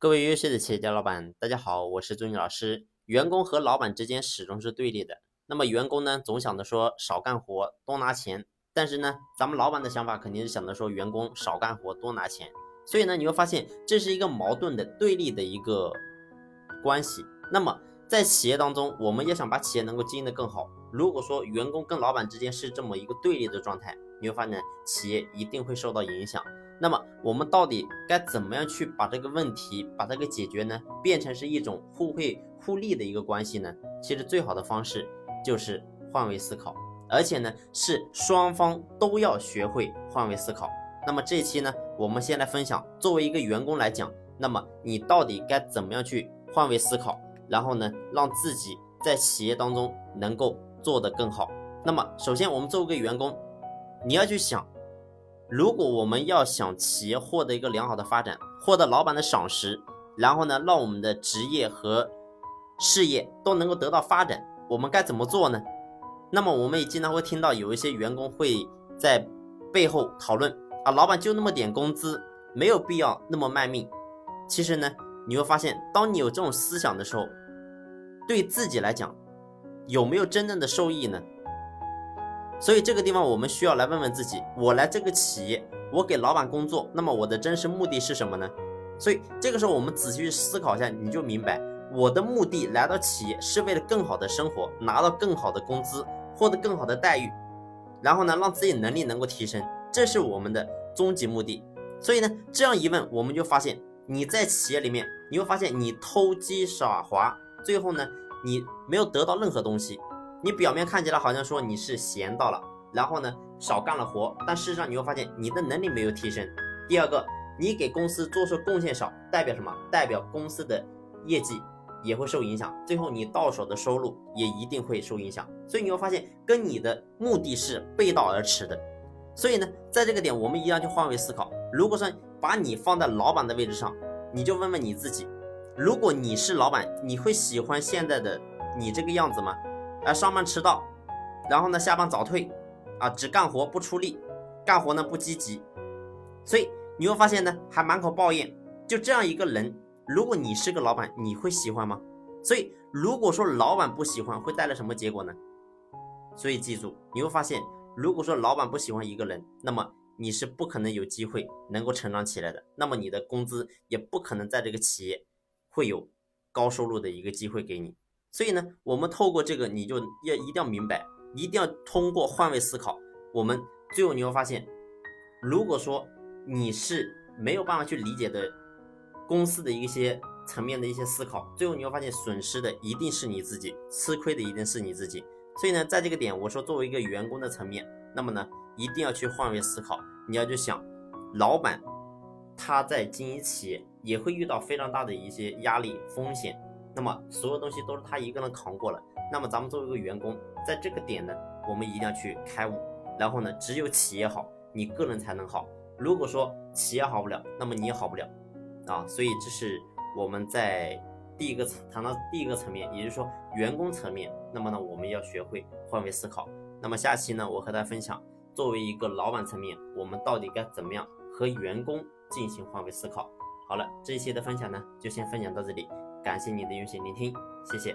各位优秀的企业家老板，大家好，我是朱毅老师。员工和老板之间始终是对立的。那么员工呢，总想着说少干活多拿钱，但是呢，咱们老板的想法肯定是想着说员工少干活多拿钱。所以呢，你会发现这是一个矛盾的对立的一个关系。那么在企业当中，我们要想把企业能够经营得更好，如果说员工跟老板之间是这么一个对立的状态，你会发现企业一定会受到影响。那么我们到底该怎么样去把这个问题把它给解决呢？变成是一种互惠互利的一个关系呢？其实最好的方式就是换位思考，而且呢是双方都要学会换位思考。那么这期呢，我们先来分享，作为一个员工来讲，那么你到底该怎么样去换位思考，然后呢让自己在企业当中能够做得更好。那么首先我们作为一个员工，你要去想。如果我们要想企业获得一个良好的发展，获得老板的赏识，然后呢，让我们的职业和事业都能够得到发展，我们该怎么做呢？那么我们也经常会听到有一些员工会在背后讨论啊，老板就那么点工资，没有必要那么卖命。其实呢，你会发现，当你有这种思想的时候，对自己来讲，有没有真正的受益呢？所以这个地方我们需要来问问自己：我来这个企业，我给老板工作，那么我的真实目的是什么呢？所以这个时候我们仔细去思考一下，你就明白，我的目的来到企业是为了更好的生活，拿到更好的工资，获得更好的待遇，然后呢，让自己能力能够提升，这是我们的终极目的。所以呢，这样一问，我们就发现你在企业里面，你会发现你偷鸡耍滑，最后呢，你没有得到任何东西。你表面看起来好像说你是闲到了，然后呢少干了活，但事实上你会发现你的能力没有提升。第二个，你给公司做出贡献少，代表什么？代表公司的业绩也会受影响，最后你到手的收入也一定会受影响。所以你会发现跟你的目的是背道而驰的。所以呢，在这个点我们一定要去换位思考。如果说把你放在老板的位置上，你就问问你自己：如果你是老板，你会喜欢现在的你这个样子吗？啊，上班迟到，然后呢，下班早退，啊，只干活不出力，干活呢不积极，所以你会发现呢，还满口抱怨。就这样一个人，如果你是个老板，你会喜欢吗？所以如果说老板不喜欢，会带来什么结果呢？所以记住，你会发现，如果说老板不喜欢一个人，那么你是不可能有机会能够成长起来的，那么你的工资也不可能在这个企业会有高收入的一个机会给你。所以呢，我们透过这个，你就要一定要明白，一定要通过换位思考。我们最后你会发现，如果说你是没有办法去理解的公司的一些层面的一些思考，最后你会发现损失的一定是你自己，吃亏的一定是你自己。所以呢，在这个点，我说作为一个员工的层面，那么呢，一定要去换位思考。你要去想，老板他在经营企业也会遇到非常大的一些压力风险。那么所有东西都是他一个人扛过了。那么咱们作为一个员工，在这个点呢，我们一定要去开悟。然后呢，只有企业好，你个人才能好。如果说企业好不了，那么你也好不了啊。所以这是我们在第一个层谈到第一个层面，也就是说员工层面。那么呢，我们要学会换位思考。那么下期呢，我和大家分享，作为一个老板层面，我们到底该怎么样和员工进行换位思考。好了，这一期的分享呢，就先分享到这里。感谢你的用心聆听，谢谢。